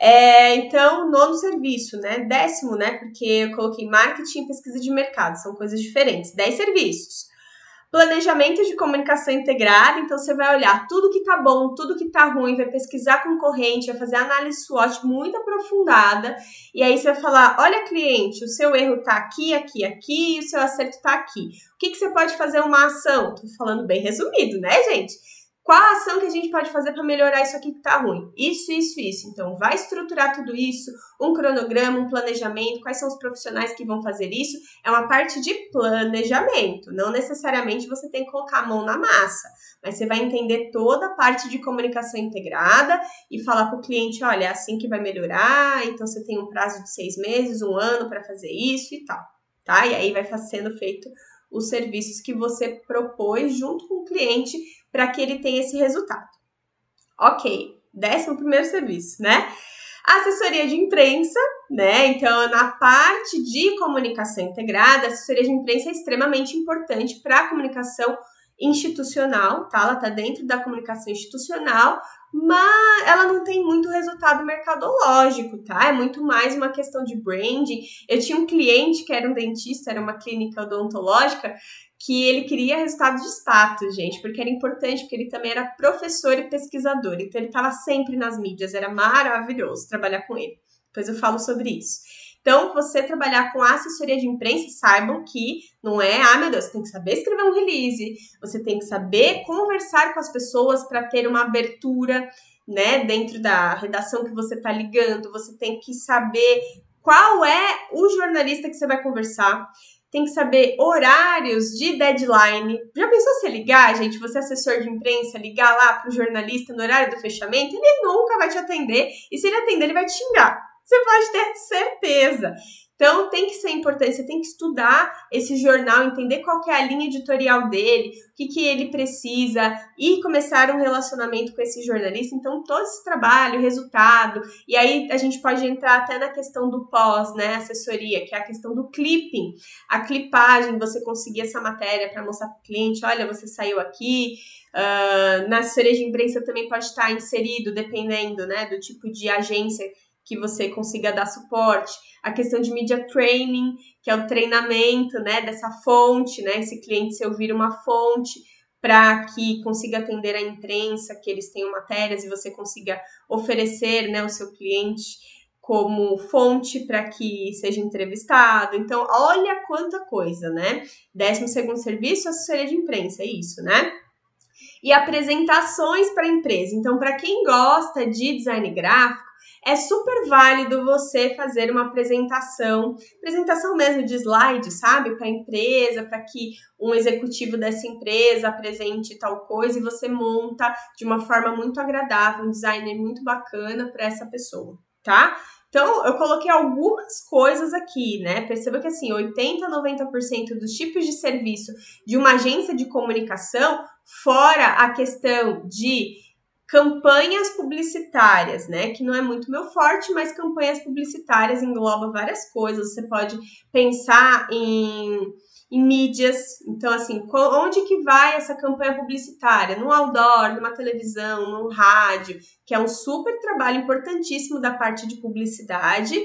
É, então, nono serviço, né? Décimo, né? Porque eu coloquei marketing e pesquisa de mercado, são coisas diferentes. Dez serviços. Planejamento de comunicação integrada, então você vai olhar tudo que tá bom, tudo que tá ruim, vai pesquisar concorrente, vai fazer análise SWOT muito aprofundada, e aí você vai falar: olha, cliente, o seu erro tá aqui, aqui, aqui, e o seu acerto tá aqui. O que, que você pode fazer uma ação? Tô falando bem resumido, né, gente? Qual a ação que a gente pode fazer para melhorar isso aqui que está ruim? Isso, isso, isso. Então, vai estruturar tudo isso, um cronograma, um planejamento, quais são os profissionais que vão fazer isso. É uma parte de planejamento. Não necessariamente você tem que colocar a mão na massa, mas você vai entender toda a parte de comunicação integrada e falar para o cliente: olha, é assim que vai melhorar, então você tem um prazo de seis meses, um ano para fazer isso e tal. Tá? E aí vai sendo feito os serviços que você propôs junto com o cliente para que ele tenha esse resultado. Ok, décimo primeiro serviço, né? Assessoria de imprensa, né? Então, na parte de comunicação integrada, a assessoria de imprensa é extremamente importante para a comunicação institucional, tá? Ela tá dentro da comunicação institucional, mas ela não tem muito resultado mercadológico, tá? É muito mais uma questão de branding. Eu tinha um cliente que era um dentista, era uma clínica odontológica, que ele queria resultado de status, gente, porque era importante, porque ele também era professor e pesquisador, então ele estava sempre nas mídias, era maravilhoso trabalhar com ele. Depois eu falo sobre isso. Então, você trabalhar com assessoria de imprensa, saibam que não é, ah, meu Deus, você tem que saber escrever um release, você tem que saber conversar com as pessoas para ter uma abertura, né, dentro da redação que você está ligando, você tem que saber qual é o jornalista que você vai conversar, tem que saber horários de deadline. Já pensou se ligar, gente, você é assessor de imprensa, ligar lá para o jornalista no horário do fechamento? Ele nunca vai te atender, e se ele atender, ele vai te xingar você pode ter certeza. Então tem que ser importante, você tem que estudar esse jornal, entender qual é a linha editorial dele, o que, que ele precisa e começar um relacionamento com esse jornalista. Então todo esse trabalho, resultado, e aí a gente pode entrar até na questão do pós, né, assessoria, que é a questão do clipping, a clipagem, você conseguir essa matéria para mostrar para o cliente, olha, você saiu aqui. Uh, na assessoria de imprensa também pode estar inserido, dependendo, né, do tipo de agência que você consiga dar suporte, a questão de media training, que é o treinamento, né, dessa fonte, né, esse cliente se ouvir uma fonte para que consiga atender a imprensa, que eles tenham matérias e você consiga oferecer, né, o seu cliente como fonte para que seja entrevistado. Então, olha quanta coisa, né? Décimo segundo serviço, assessoria de imprensa, é isso, né? E apresentações para a empresa. Então, para quem gosta de design gráfico, é super válido você fazer uma apresentação, apresentação mesmo de slide, sabe, para a empresa, para que um executivo dessa empresa apresente tal coisa e você monta de uma forma muito agradável, um designer muito bacana para essa pessoa, tá? Então, eu coloquei algumas coisas aqui, né? Perceba que assim, 80 90% dos tipos de serviço de uma agência de comunicação, fora a questão de campanhas publicitárias, né? Que não é muito meu forte, mas campanhas publicitárias engloba várias coisas. Você pode pensar em, em mídias. Então, assim, onde que vai essa campanha publicitária? No outdoor, numa televisão, no rádio, que é um super trabalho importantíssimo da parte de publicidade.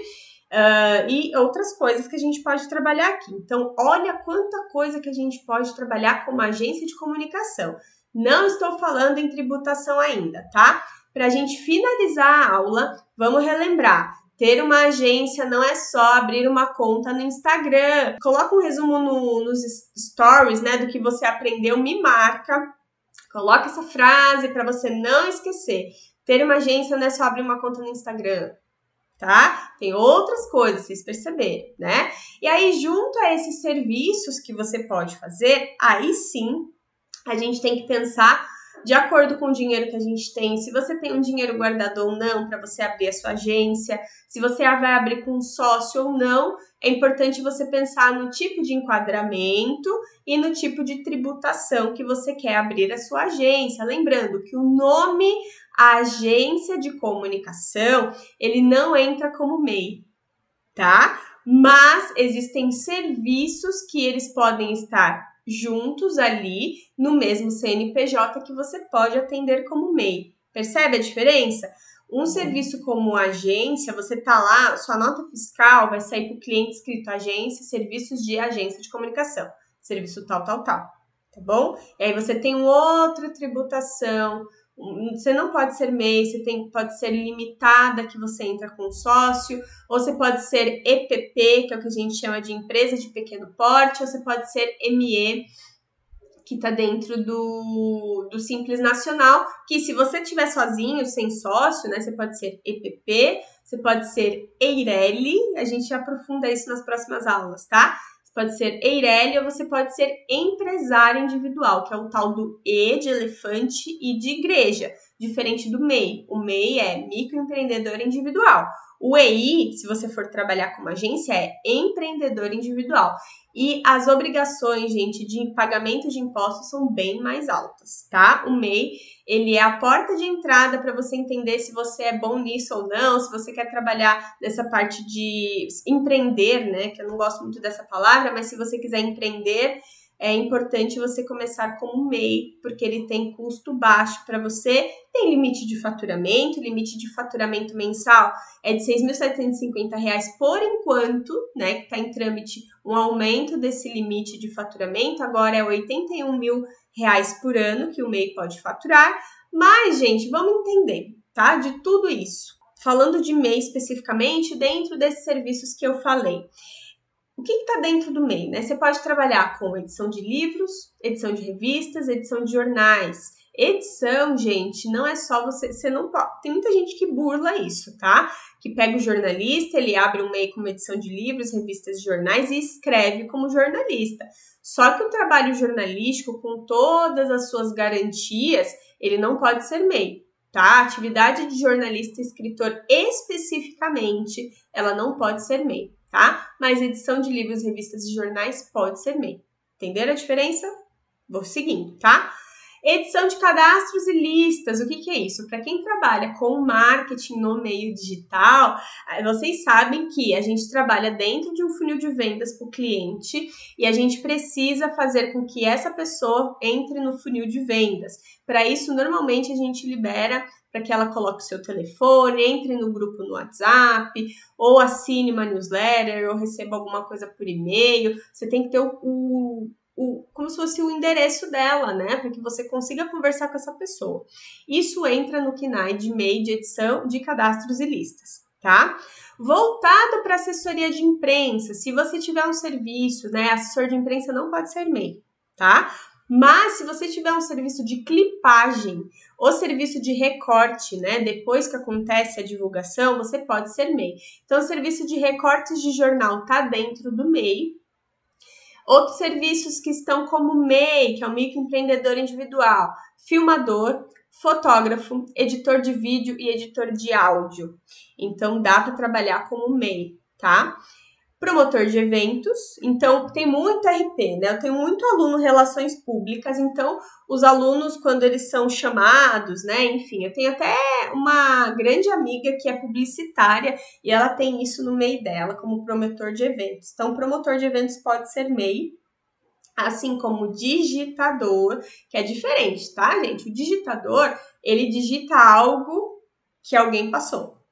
Uh, e outras coisas que a gente pode trabalhar aqui. Então, olha quanta coisa que a gente pode trabalhar como agência de comunicação. Não estou falando em tributação ainda, tá? Para a gente finalizar a aula, vamos relembrar. Ter uma agência não é só abrir uma conta no Instagram. Coloca um resumo no, nos stories, né, do que você aprendeu, me marca. Coloca essa frase para você não esquecer. Ter uma agência não é só abrir uma conta no Instagram, tá? Tem outras coisas, vocês perceberem, né? E aí, junto a esses serviços que você pode fazer, aí sim a gente tem que pensar de acordo com o dinheiro que a gente tem, se você tem um dinheiro guardado ou não para você abrir a sua agência, se você vai abrir com um sócio ou não, é importante você pensar no tipo de enquadramento e no tipo de tributação que você quer abrir a sua agência. Lembrando que o nome agência de comunicação, ele não entra como MEI, tá? Mas existem serviços que eles podem estar juntos ali no mesmo CNPJ que você pode atender como MEI. Percebe a diferença? Um uhum. serviço como agência, você tá lá, sua nota fiscal vai sair para o cliente escrito agência, serviços de agência de comunicação, serviço tal, tal, tal, tá bom? E aí você tem outra tributação, você não pode ser MEI, você tem, pode ser limitada, que você entra com sócio, ou você pode ser EPP, que é o que a gente chama de empresa de pequeno porte, ou você pode ser ME, que está dentro do, do Simples Nacional, que se você estiver sozinho, sem sócio, né, você pode ser EPP, você pode ser EIRELI, a gente aprofunda isso nas próximas aulas, tá? Pode ser Eireli ou você pode ser empresário individual, que é o tal do E de elefante e de igreja, diferente do MEI. O MEI é microempreendedor individual. O EI, se você for trabalhar como agência, é empreendedor individual. E as obrigações, gente, de pagamento de impostos são bem mais altas, tá? O MEI, ele é a porta de entrada para você entender se você é bom nisso ou não, se você quer trabalhar nessa parte de empreender, né? Que eu não gosto muito dessa palavra, mas se você quiser empreender, é importante você começar como MEI, porque ele tem custo baixo para você, tem limite de faturamento, limite de faturamento mensal é de R$ 6.750 por enquanto, né, que está em trâmite um aumento desse limite de faturamento, agora é 81 mil reais por ano que o MEI pode faturar, mas, gente, vamos entender, tá, de tudo isso. Falando de MEI especificamente, dentro desses serviços que eu falei. O que está dentro do MEI? Né? Você pode trabalhar com edição de livros, edição de revistas, edição de jornais. Edição, gente, não é só você. Você não pode. Tem muita gente que burla isso, tá? Que pega o jornalista, ele abre um MEI como edição de livros, revistas e jornais e escreve como jornalista. Só que o trabalho jornalístico, com todas as suas garantias, ele não pode ser MEI tá? Atividade de jornalista escritor especificamente, ela não pode ser MEI, tá? Mas edição de livros, revistas e jornais pode ser MEI. Entenderam a diferença? Vou seguindo, tá? Edição de cadastros e listas, o que, que é isso? Para quem trabalha com marketing no meio digital, eh, vocês sabem que a gente trabalha dentro de um funil de vendas para o cliente e a gente precisa fazer com que essa pessoa entre no funil de vendas. Para isso, normalmente a gente libera para que ela coloque o seu telefone, entre no grupo no WhatsApp, ou assine uma newsletter, ou receba alguma coisa por e-mail. Você tem que ter o, o o, como se fosse o endereço dela, né? Para que você consiga conversar com essa pessoa. Isso entra no KINAI de MEI de edição de cadastros e listas, tá? Voltado para assessoria de imprensa, se você tiver um serviço, né? Assessor de imprensa não pode ser MEI, tá? Mas se você tiver um serviço de clipagem ou serviço de recorte, né, depois que acontece a divulgação, você pode ser MEI. Então, o serviço de recortes de jornal tá dentro do MEI, Outros serviços que estão como MEI, que é o microempreendedor individual, filmador, fotógrafo, editor de vídeo e editor de áudio. Então dá para trabalhar como MEI, tá? Promotor de eventos, então tem muito RP, né? Eu tenho muito aluno relações públicas, então os alunos, quando eles são chamados, né? Enfim, eu tenho até uma grande amiga que é publicitária e ela tem isso no MEI dela, como promotor de eventos. Então, promotor de eventos pode ser MEI, assim como digitador, que é diferente, tá, gente? O digitador, ele digita algo que alguém passou.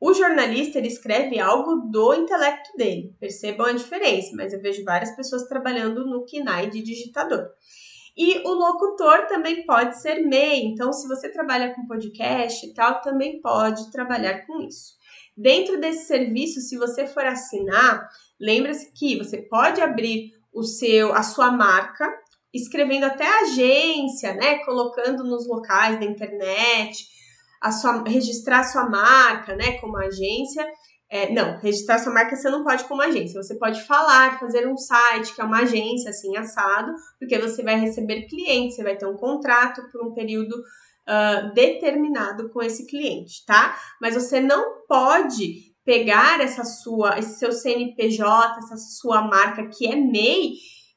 O jornalista ele escreve algo do intelecto dele. Percebam a diferença, mas eu vejo várias pessoas trabalhando no KINAI de digitador. E o locutor também pode ser MEI. Então, se você trabalha com podcast e tal, também pode trabalhar com isso. Dentro desse serviço, se você for assinar, lembre-se que você pode abrir o seu a sua marca, escrevendo até agência, né, colocando nos locais da internet, a sua, registrar a sua marca, né, como agência. É, não, registrar sua marca você não pode como agência. Você pode falar, fazer um site que é uma agência assim assado, porque você vai receber clientes, você vai ter um contrato por um período uh, determinado com esse cliente, tá? Mas você não pode pegar essa sua, esse seu CNPJ, essa sua marca que é MEI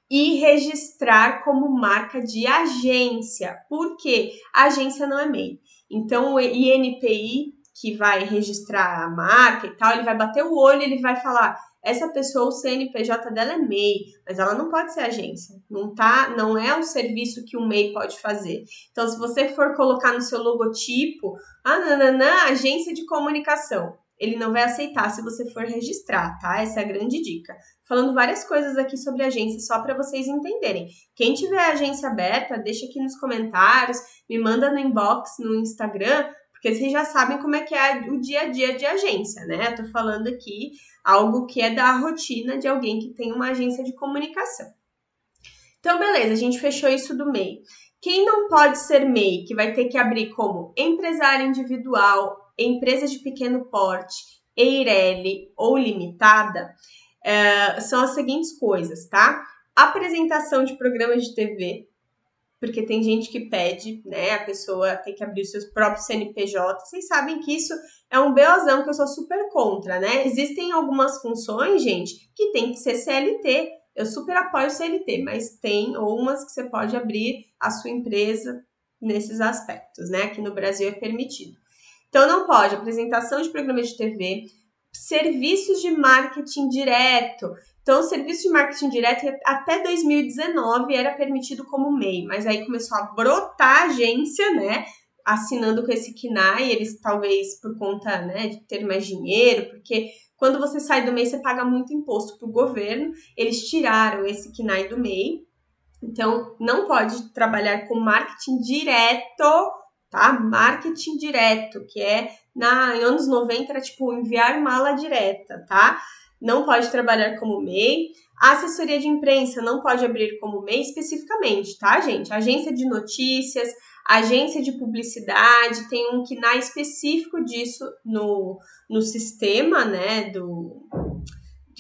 e registrar como marca de agência. Por quê? A agência não é MEI. Então, o INPI, que vai registrar a marca e tal, ele vai bater o olho, ele vai falar: essa pessoa, o CNPJ dela é MEI, mas ela não pode ser agência. Não tá, não é um serviço que o MEI pode fazer. Então, se você for colocar no seu logotipo, ah, nananã, agência de comunicação, ele não vai aceitar se você for registrar, tá? Essa é a grande dica. Falando várias coisas aqui sobre agência, só para vocês entenderem. Quem tiver agência aberta, deixa aqui nos comentários, me manda no inbox no Instagram, porque vocês já sabem como é que é o dia a dia de agência, né? Eu tô falando aqui algo que é da rotina de alguém que tem uma agência de comunicação. Então, beleza, a gente fechou isso do MEI. Quem não pode ser MEI, que vai ter que abrir como empresário individual, empresa de pequeno porte, EIRELI ou limitada, é, são as seguintes coisas, tá? Apresentação de programas de TV, porque tem gente que pede, né? A pessoa tem que abrir os seus próprios CNPJ. Vocês sabem que isso é um beozão que eu sou super contra, né? Existem algumas funções, gente, que tem que ser CLT. Eu super apoio CLT, mas tem umas que você pode abrir a sua empresa nesses aspectos, né? Aqui no Brasil é permitido. Então não pode apresentação de programas de TV, serviços de marketing direto. Então, o serviço de marketing direto até 2019 era permitido como MEI, mas aí começou a brotar a agência, né? Assinando com esse KINAI, eles talvez por conta né, de ter mais dinheiro, porque quando você sai do MEI, você paga muito imposto para o governo. Eles tiraram esse KINAI do MEI. Então, não pode trabalhar com marketing direto, tá? Marketing direto, que é na anos 90 era tipo enviar mala direta, tá? Não pode trabalhar como MEI. A assessoria de imprensa não pode abrir como MEI especificamente, tá, gente? Agência de notícias, agência de publicidade, tem um KINAI específico disso no, no sistema, né, do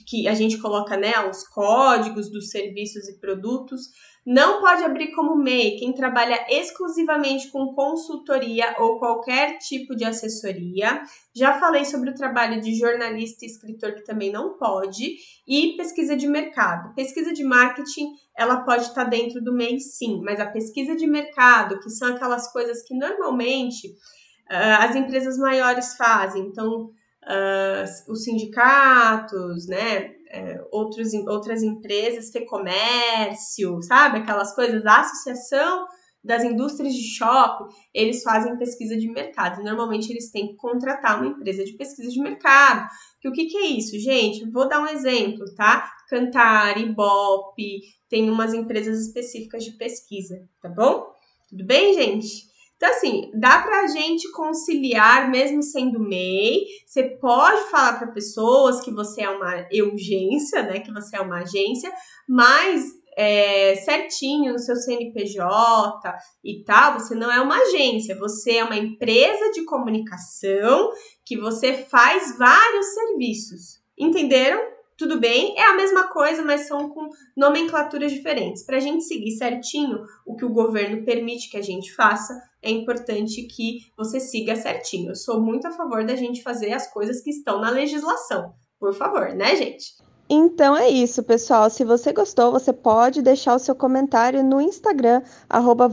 que a gente coloca, né, os códigos dos serviços e produtos. Não pode abrir como MEI quem trabalha exclusivamente com consultoria ou qualquer tipo de assessoria. Já falei sobre o trabalho de jornalista e escritor que também não pode. E pesquisa de mercado. Pesquisa de marketing, ela pode estar dentro do MEI sim, mas a pesquisa de mercado, que são aquelas coisas que normalmente uh, as empresas maiores fazem. Então, uh, os sindicatos, né? é, outros, outras empresas, comércio, sabe? Aquelas coisas, a associação das indústrias de shopping, eles fazem pesquisa de mercado. Normalmente eles têm que contratar uma empresa de pesquisa de mercado. Que o que, que é isso, gente? Vou dar um exemplo, tá? Cantar, Ibope, tem umas empresas específicas de pesquisa, tá bom? Tudo bem, gente? Então, assim, dá pra gente conciliar, mesmo sendo MEI. Você pode falar para pessoas que você é uma urgência, né? Que você é uma agência, mas é, certinho no seu CNPJ e tal, você não é uma agência, você é uma empresa de comunicação que você faz vários serviços. Entenderam? Tudo bem, é a mesma coisa, mas são com nomenclaturas diferentes. Para a gente seguir certinho o que o governo permite que a gente faça, é importante que você siga certinho. Eu sou muito a favor da gente fazer as coisas que estão na legislação. Por favor, né, gente? Então é isso, pessoal. Se você gostou, você pode deixar o seu comentário no Instagram, arroba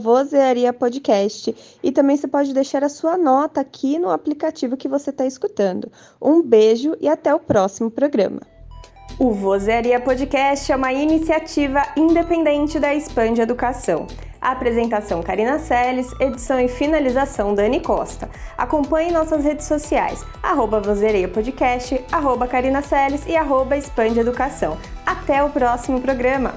Podcast. E também você pode deixar a sua nota aqui no aplicativo que você está escutando. Um beijo e até o próximo programa. O Vozeria Podcast é uma iniciativa independente da Expande Educação. Apresentação Karina Seles, edição e finalização Dani Costa. Acompanhe nossas redes sociais, arroba Vozeria Podcast, arroba Karina Seles e arroba Expande Educação. Até o próximo programa!